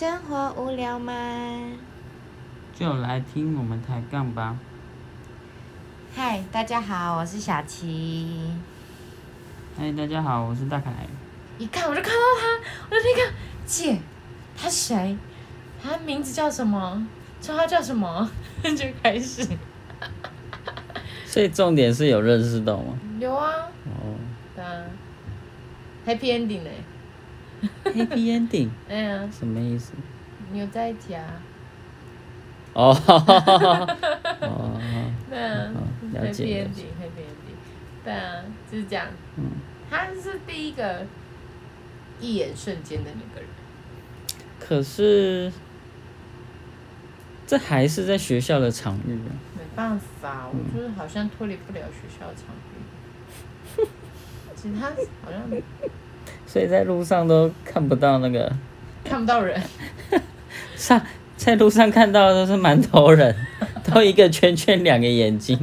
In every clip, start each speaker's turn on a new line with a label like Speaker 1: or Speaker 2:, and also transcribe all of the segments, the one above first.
Speaker 1: 生活无聊吗？
Speaker 2: 就来听我们抬杠吧。
Speaker 1: 嗨，大家好，我是小琪。
Speaker 2: 嗨，大家好，我是大凯。
Speaker 1: 一看我就看到他，我就那个姐，他谁？他名字叫什么？称号叫什么？就开始。
Speaker 2: 所以重点是有认识到吗？
Speaker 1: 有啊，
Speaker 2: 哦
Speaker 1: 对啊，Happy Ending 呢？
Speaker 2: Happy Ending
Speaker 1: 哎呀，
Speaker 2: 什么意思？
Speaker 1: 你有在一起啊？
Speaker 2: 哦，哦，
Speaker 1: 对啊
Speaker 2: 嗯了解
Speaker 1: ，Happy
Speaker 2: 了
Speaker 1: Ending，Happy Ending，对啊，就是这样。
Speaker 2: 嗯，
Speaker 1: 他是第一个一眼瞬间的那个人。
Speaker 2: 可是这还是在学校的场域啊。
Speaker 1: 没办法，我就是好像脱离不了学校场域。其实他好像
Speaker 2: 所以在路上都看不到那个
Speaker 1: 看不到人，
Speaker 2: 上在路上看到的都是馒头人，都一个圈圈，两个眼睛，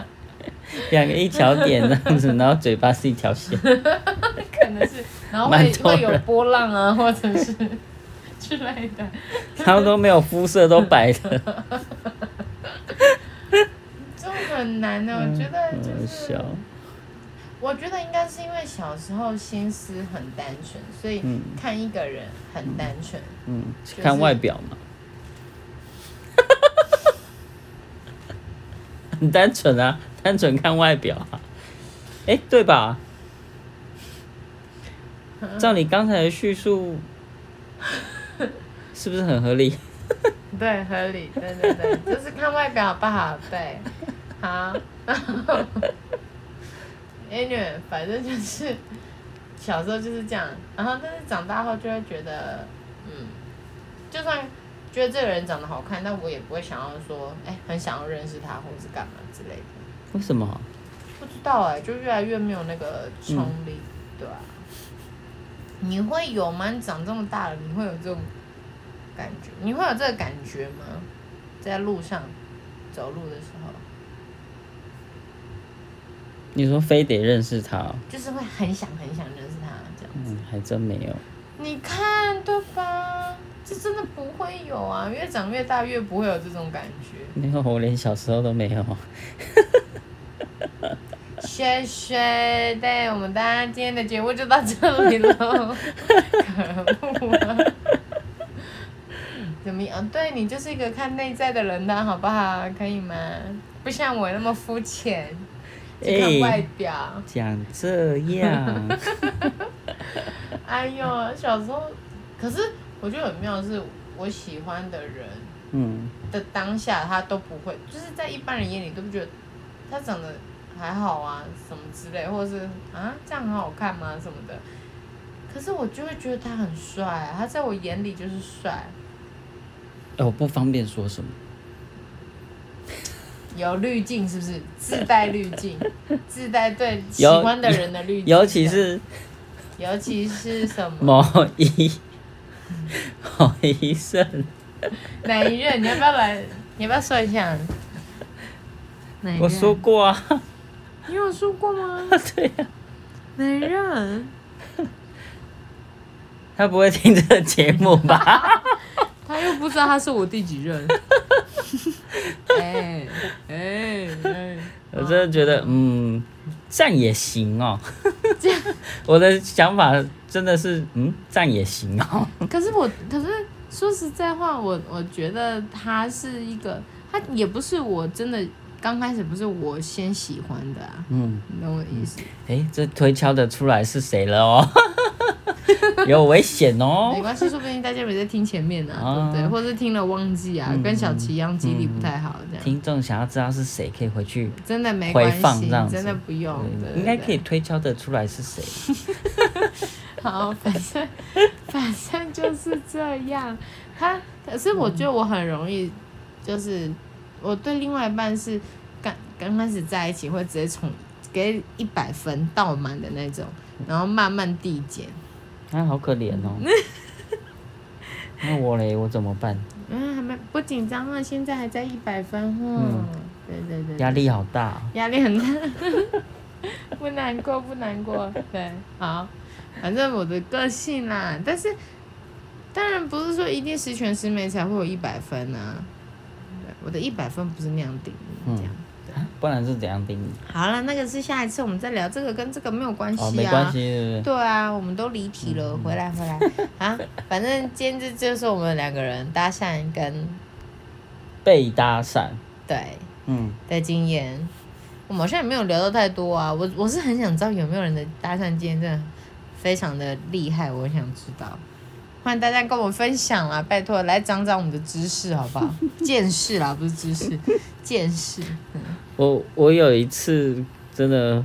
Speaker 2: 两个一条点这样子，然后嘴巴是一条线。
Speaker 1: 可能是，然后会会有波浪啊，或者是之类的。
Speaker 2: 他们都没有肤色，都白的，
Speaker 1: 这种很难的，我觉得就
Speaker 2: 很
Speaker 1: 是
Speaker 2: 小。，
Speaker 1: 我觉得应该是因为小时候心思很单纯，所以
Speaker 2: 嗯
Speaker 1: 看一个人很单纯。
Speaker 2: 嗯，
Speaker 1: 是
Speaker 2: 看外表嘛，很单纯啊，单纯看外表啊，哎、对吧？照你刚才的叙述，是不是很合理？
Speaker 1: 对，合理，对对对，就是看外表好不好？对，好。Anyway，反正就是小时候就是这样，然后但是长大后就会觉得，嗯，就算觉得这个人长得好看，但我也不会想要说，哎、很想要认识他，或者是干嘛之类的。
Speaker 2: 为什么？
Speaker 1: 不知道哎、就越来越没有那个冲力，对啊。你会有吗？你长这么大了，你会有这种感觉？你会有这个感觉吗？在路上走路的时候，
Speaker 2: 你说非得认识他、哦？
Speaker 1: 就是会很想很想认识他这样。
Speaker 2: 嗯，还真没有。
Speaker 1: 你看对吧？这真的不会有啊！越长越大越不会有这种感觉。
Speaker 2: 没有，我连小时候都没有。
Speaker 1: 谢谢，对我们大家今天的节目就到这里喽。可恶啊！怎么样？对你就是一个看内在的人的好不好？可以吗？不像我那么肤浅，只看外表。
Speaker 2: 讲这样，
Speaker 1: 哎呦，小时候，可是我觉得很妙的是，我喜欢的人
Speaker 2: 嗯，
Speaker 1: 的当下，他都不会，就是在一般人眼里都不觉得他长得还好啊，什么之类，或者是啊这样很好看吗什么的。可是我就会觉得他很帅、啊，他在我眼里就是帅，
Speaker 2: 哎，我不方便说什么。
Speaker 1: 有滤镜是不是？自带滤镜，自带对喜欢的人的滤镜，
Speaker 2: 尤其是
Speaker 1: 尤其是什么？
Speaker 2: 某一某一任，
Speaker 1: 哪一任？你要不要来？你要不要说一下？哪一任
Speaker 2: 我说过啊，
Speaker 1: 你有说过吗？
Speaker 2: 对呀、
Speaker 1: 哪一任？
Speaker 2: 他不会听这个节目吧？
Speaker 1: 他又不知道他是我第几任。哎哎哎！
Speaker 2: 我真的觉得，嗯，这样也行哦。
Speaker 1: 这样，
Speaker 2: 我的想法真的是，嗯，这样也行哦。
Speaker 1: 可是我，可是说实在话，我我觉得他是一个，他也不是我真的刚开始不是我先喜欢的啊，
Speaker 2: 嗯，
Speaker 1: 你懂我意思？
Speaker 2: 哎，这推敲的出来是谁了哦？有危险哦
Speaker 1: 没
Speaker 2: 哦。
Speaker 1: 关系，说不定大家没在听前面呢、对不对？或者是听了忘记啊，
Speaker 2: 嗯
Speaker 1: 跟小琪一样记忆力不太好，这样、
Speaker 2: 听众想要知道是谁，可以回去，
Speaker 1: 真的没
Speaker 2: 回
Speaker 1: 关系
Speaker 2: 放这样，子
Speaker 1: 真的不用，
Speaker 2: 应该可。以推敲得出来是谁。
Speaker 1: 好，反正反正就是这样。他可是我觉得我很容易，就是我对另外一半是刚刚开始在一起会直接从给一百分倒满的那种，然后慢慢递减。
Speaker 2: 啊，好可怜哦。那我嘞，我怎么办？
Speaker 1: 嗯，还没不紧张啊，现在还在一百分哦。
Speaker 2: 嗯
Speaker 1: 对对对，
Speaker 2: 压力好大、哦。
Speaker 1: 压力很大，不难过不难过，对，好，反正我的个性啦，但是当然不是说一定十全十美才会有一百分啊。对，我的一百分不是那样定义，这样。
Speaker 2: 不然是怎样定义？
Speaker 1: 好了，那个是下一次我们再聊，这个跟这个没有关系啊。
Speaker 2: 哦，没关系，对不对？
Speaker 1: 对啊，我们都离题了，回来回来 啊！反正今天这就是我们两个人搭讪跟
Speaker 2: 被搭讪，
Speaker 1: 对
Speaker 2: 嗯，
Speaker 1: 的经验。我们好像也没有聊到太多啊，我我是很想知道有没有人的搭讪经验真的非常的厉害，我想知道。欢迎大家跟我分享啦，拜托来长长我们的知识好不好？见识啦，不是知识，见识。嗯，
Speaker 2: 我我有一次真的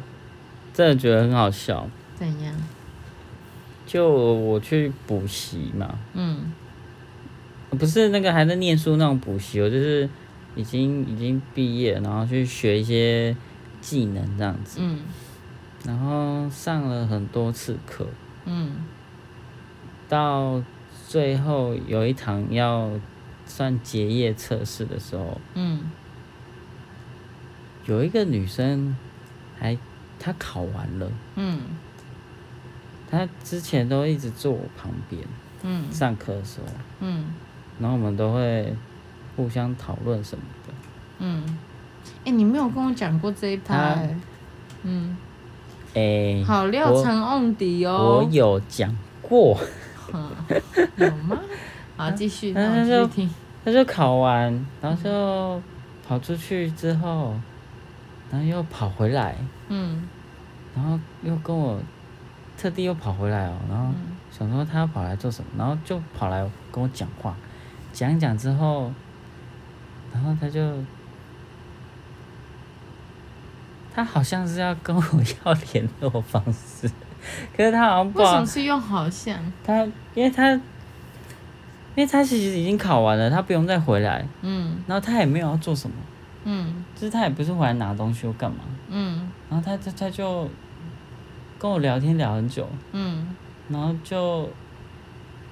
Speaker 2: 真的觉得很好笑，
Speaker 1: 怎样？
Speaker 2: 就我去补习嘛，
Speaker 1: 嗯。
Speaker 2: 不是那个还在念书那种补习，我就是已经已经毕业，然后去学一些技能这样子，
Speaker 1: 嗯。
Speaker 2: 然后上了很多次课，
Speaker 1: 嗯
Speaker 2: 到最后有一堂要算结业测试的时候，
Speaker 1: 嗯。
Speaker 2: 有一个女生还她考完了，
Speaker 1: 嗯。
Speaker 2: 她之前都一直坐我旁边
Speaker 1: 嗯。
Speaker 2: 上课的时候，
Speaker 1: 嗯。
Speaker 2: 然后我们都会互相讨论什么的。
Speaker 1: 嗯。哎、你没有跟我讲过这一趴、
Speaker 2: 他
Speaker 1: 欸，嗯，
Speaker 2: 哎、
Speaker 1: 好料
Speaker 2: 我
Speaker 1: 成瓮底
Speaker 2: 我
Speaker 1: 哦。
Speaker 2: 有讲过，
Speaker 1: 嗯有吗？好，继续，
Speaker 2: 那
Speaker 1: 那我继
Speaker 2: 就考完，然后就跑出去之后，然后又跑回来，
Speaker 1: 嗯
Speaker 2: 然后又跟我特地又跑回来哦，然后
Speaker 1: 嗯
Speaker 2: 想说他要跑来做什么，然后就跑来跟我讲话，讲一讲之后，然后他就。他好像是要跟我要联络方式，可是他好像不
Speaker 1: 为
Speaker 2: 知道
Speaker 1: 什么是用好像？
Speaker 2: 他，因为他，因为他其实已经考完了，他不用再回来，
Speaker 1: 嗯。
Speaker 2: 然后他也没有要做什么，
Speaker 1: 嗯。
Speaker 2: 就是他也不是回来拿东西或干嘛，
Speaker 1: 嗯。
Speaker 2: 然后他他他就跟我聊天聊很久，
Speaker 1: 嗯。
Speaker 2: 然后就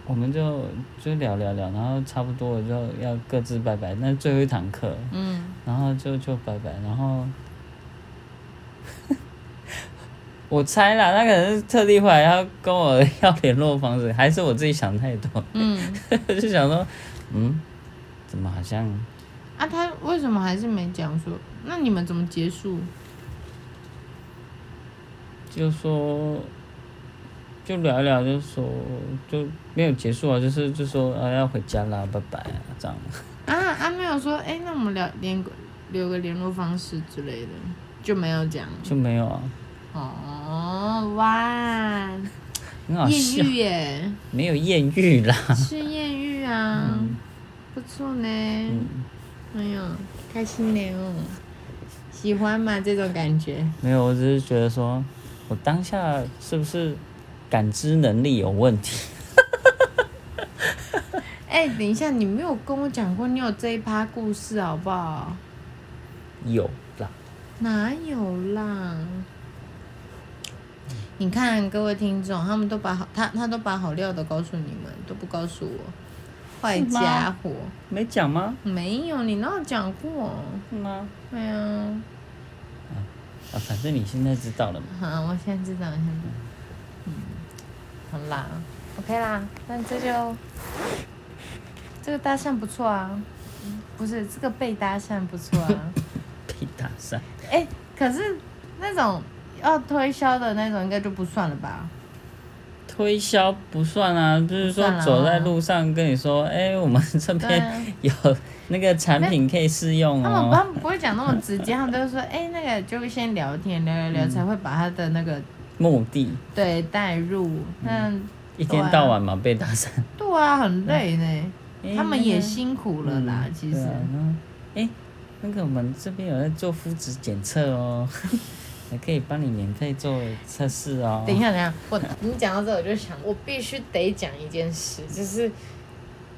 Speaker 2: 我们就就聊聊聊，然后差不多了就要各自拜拜，那是最后一堂课，
Speaker 1: 嗯，
Speaker 2: 然后就就拜拜，然后我猜啦，他可能是特地回来要跟我要联络方式，还是我自己想太多。
Speaker 1: 嗯，
Speaker 2: 就想说，嗯，怎么好像
Speaker 1: 啊，他为什么还是没讲说？那你们怎么结束？
Speaker 2: 就说就聊一聊，就说就没有结束啊，就是就说啊要回家啦，拜拜啊这样。
Speaker 1: 啊啊，没有说，哎、那我们聊联留个联络方式之类的，就没有讲。
Speaker 2: 就没有啊，
Speaker 1: 哦，哇，
Speaker 2: 很好笑
Speaker 1: 艳，遇耶，
Speaker 2: 没有艳遇啦。
Speaker 1: 是艳遇啊，不错呢。
Speaker 2: 嗯，
Speaker 1: 哎呦，开心呢哦，喜欢吗？这种感觉？
Speaker 2: 没有，我只是觉得说，我当下是不是感知能力有问题？
Speaker 1: 哎、等一下，你没有跟我讲过你有这一趴故事好不好？
Speaker 2: 有啦，
Speaker 1: 哪有啦？你看各位听众，他们都把好他他都把好料的告诉你们，都不告诉我，坏家伙！
Speaker 2: 没讲吗？
Speaker 1: 没有，你哪有讲过？
Speaker 2: 是吗？
Speaker 1: 对啊，
Speaker 2: 啊，反正你现在知道了嘛。
Speaker 1: 好，我现在知道，我现在知道。嗯，好啦，OK 啦，那这就这个搭讪不错啊，嗯不是这个被搭讪不错啊。
Speaker 2: 被搭讪，
Speaker 1: 哎、可是那种要推销的那种，应该就不算了吧？
Speaker 2: 推销不算啊，就是说走在路上跟你说，哎、我们这边
Speaker 1: 啊，
Speaker 2: 有那个产品可以试用
Speaker 1: 他们
Speaker 2: 哦。
Speaker 1: 他们不会讲那么直接，他们都是说，哎、那个就先聊天，聊聊聊，才会把他的那个
Speaker 2: 目的
Speaker 1: 对带入。那
Speaker 2: 一天到晚嘛被打散，
Speaker 1: 对啊，很累呢，
Speaker 2: 哎
Speaker 1: 他们也辛苦了啦，
Speaker 2: 嗯
Speaker 1: 其实。
Speaker 2: 哎、那个我们这边有在做肤质检测哦，还可以帮你免费做测试哦。
Speaker 1: 等一下，等一下，我你讲到这，我就想，我必须得讲一件事，就是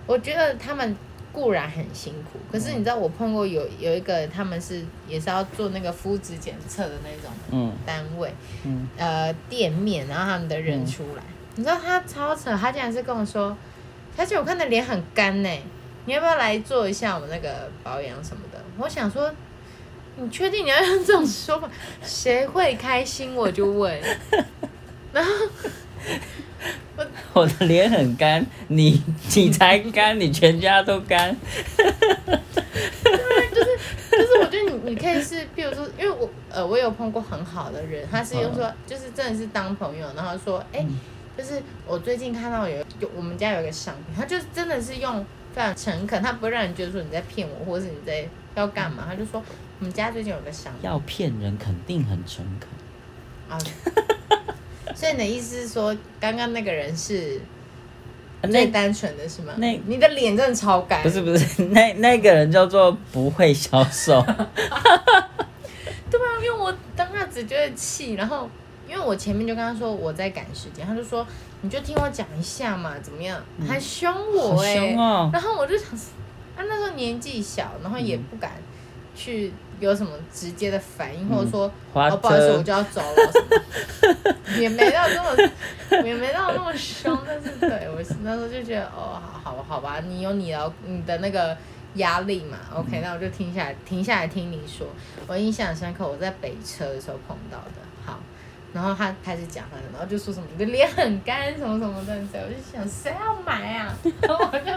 Speaker 1: 我觉得他们固然很辛苦，可是你知道，我碰过有有一个他们是也是要做那个肤质检测的那种
Speaker 2: 嗯
Speaker 1: 单位，
Speaker 2: 嗯，
Speaker 1: 呃，店面，然后他们的人出来，你知道他超扯，他竟然是跟我说，小姐，我看你的脸很干呢，你要不要来做一下我们那个保养什么的？我想说。你确定你要用这种说法？谁会开心？我就问。然后我
Speaker 2: 我的脸很干，你你才干，你全家都干。
Speaker 1: 就是就是我觉得你你可以是，比如说，因为我呃我有碰过很好的人，他是用说就是真的是当朋友，然后说哎、就是我最近看到有有我们家有一个商品，他就真的是用非常诚恳，他不会让人觉得说你在骗我，或者是你在要干嘛，他就说我们家最近有个商品
Speaker 2: 要骗人肯定很诚恳，
Speaker 1: 啊，所以你的意思是说，刚刚那个人是最单纯的是吗？
Speaker 2: 那
Speaker 1: 你的脸真的超干，
Speaker 2: 不是不是，那那个人叫做不会销售。
Speaker 1: 对啊，因为我当下只觉得气，然后因为我前面就跟他说我在赶时间，他就说你就听我讲一下嘛，怎么样？还凶我
Speaker 2: 好
Speaker 1: 哎！然后我就想他，啊那时候年纪小，然后也不敢去有什么直接的反应，或者说哦不好意思我就要走了什 么，也没到这么也没到那么凶，但是对我那时候就觉得哦好好好吧，你有你的你的那个压力嘛，OK，那我就停下来停下来听你说，我印象深刻，我在北车的时候碰到的，好。然后他开始讲了，然后就说什么你的脸很干，什么什么的，对我就想谁要买啊？然后我就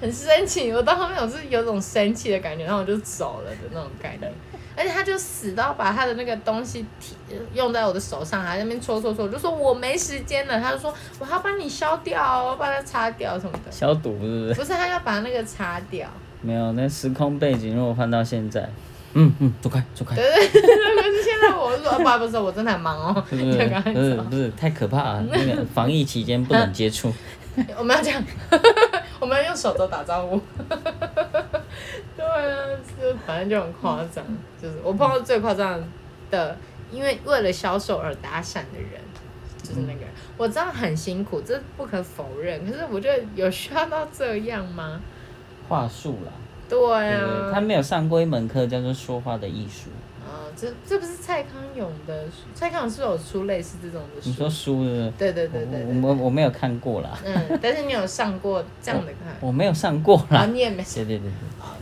Speaker 1: 很生气，我到后面我是有种生气的感觉，然后我就走了的那种概念。而且他就死到把他的那个东西提用在我的手上，还在那边搓搓搓，我就说我没时间了，他就说我要帮你消掉，我要把它擦掉什么的。
Speaker 2: 消毒是不是？
Speaker 1: 不是他要把那个擦掉，
Speaker 2: 没有，那时空背景如果换到现在，嗯嗯，走开走开，
Speaker 1: 对对。可是现在我是说，啊不不是，我真的很忙哦，
Speaker 2: 是不
Speaker 1: 就是赶快
Speaker 2: 不是
Speaker 1: 走。
Speaker 2: 不是太可怕了？那个防疫期间不能接触，
Speaker 1: 我们要这样，我们要用手肘打招呼。对啊，就反正就很夸张，就是我碰到最夸张的，因为为了销售而打伞的人，就是那个人。我知道很辛苦，这不可否认，可是我觉得有需要到这样吗？
Speaker 2: 话术啦。
Speaker 1: 对啊，
Speaker 2: 他没有上过一门课叫做说话的艺术。
Speaker 1: 啊，这这不是蔡康永的书？蔡康永是有出类似这种的书？
Speaker 2: 你说书是不是？
Speaker 1: 对对对对
Speaker 2: 我
Speaker 1: 对。
Speaker 2: 我我没有看过啦，
Speaker 1: 嗯，但是你有上过这样的课？
Speaker 2: 我没有上过
Speaker 1: 啊，
Speaker 2: 啦。
Speaker 1: 你也没
Speaker 2: 对对对对。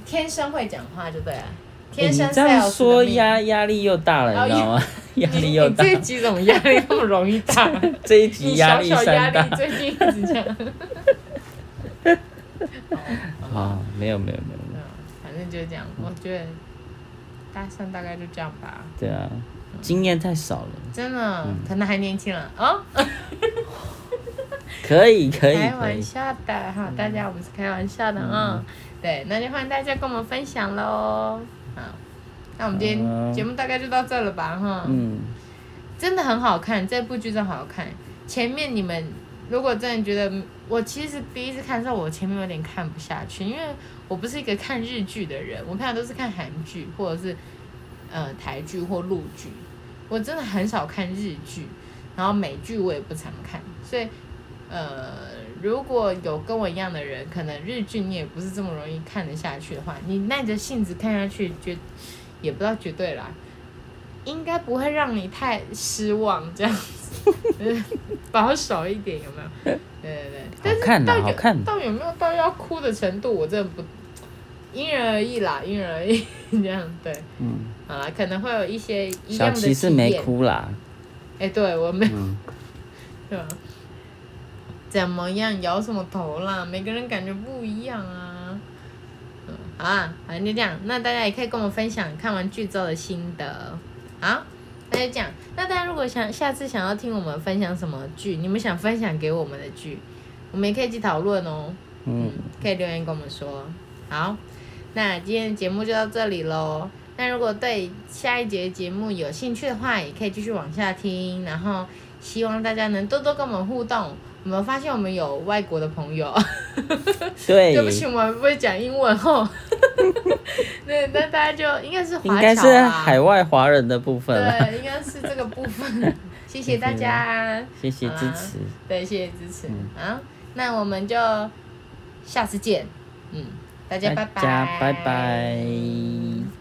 Speaker 1: 天生会讲话就对了，
Speaker 2: 欸
Speaker 1: 天生
Speaker 2: 你这样说压压力又大了，
Speaker 1: 哦
Speaker 2: 你知道吗？压力又大，
Speaker 1: 这一集怎么压力那么容易大？
Speaker 2: 这一
Speaker 1: 你
Speaker 2: 集压力
Speaker 1: 小小压力。最近一直这样。
Speaker 2: 啊，没有没有没有，
Speaker 1: 就这样，我觉得大三大概就这样吧。
Speaker 2: 对啊，经验太少了。
Speaker 1: 真的，
Speaker 2: 嗯
Speaker 1: 可能还年轻了哦。
Speaker 2: 可以可以
Speaker 1: 开，玩笑的哈，大家我们是开玩笑的啊。对，那就欢迎大家跟我们分享喽。好，那我们今天
Speaker 2: 嗯
Speaker 1: 节目大概就到这了吧哈。
Speaker 2: 嗯，
Speaker 1: 真的很好看，这部剧真的好看。前面你们如果真的觉得，我其实第一次看的时候，我前面有点看不下去，因为我不是一个看日剧的人，我平常都是看韩剧或者是呃台剧或陆剧，我真的很少看日剧，然后美剧我也不常看，所以呃，如果有跟我一样的人，可能日剧你也不是这么容易看得下去的话，你耐着性子看下去，绝也不知道绝对啦，应该不会让你太失望，这样子，保守一点有没有？对对对，但是
Speaker 2: 看
Speaker 1: 到有
Speaker 2: 看
Speaker 1: 到有没有到要哭的程度，我真的不因人而异啦，因人而异 这样对。
Speaker 2: 嗯，
Speaker 1: 好啦，可能会有一些一样的
Speaker 2: 琪是没。哭啦，
Speaker 1: 哎、对我没有，
Speaker 2: 嗯，
Speaker 1: 对吧？怎么样？摇什么头啦？每个人感觉不一样啊。嗯，好啊，反正就这样。那大家也可以跟我们分享看完剧之后的心得。好，那就这样。那大家如果想下次想要听我们分享什么剧，你们想分享给我们的剧，我们也可以一起讨论哦。
Speaker 2: 嗯，
Speaker 1: 可以留言跟我们说。好，那今天的节目就到这里喽。那如果对下一节节目有兴趣的话，也可以继续往下听。然后希望大家能多多跟我们互动。我们发现我们有外国的朋友，
Speaker 2: 对，
Speaker 1: 对不起，我们不会讲英文哦。对，那大家就应该是华
Speaker 2: 应该是
Speaker 1: 侨啦
Speaker 2: 海外华人的部分了，
Speaker 1: 对，应该是这个部分。谢谢大家，
Speaker 2: 谢谢支持，
Speaker 1: 对，谢谢支持。
Speaker 2: 嗯
Speaker 1: 好，那我们就下次见。嗯，大家拜拜，
Speaker 2: 大家拜拜。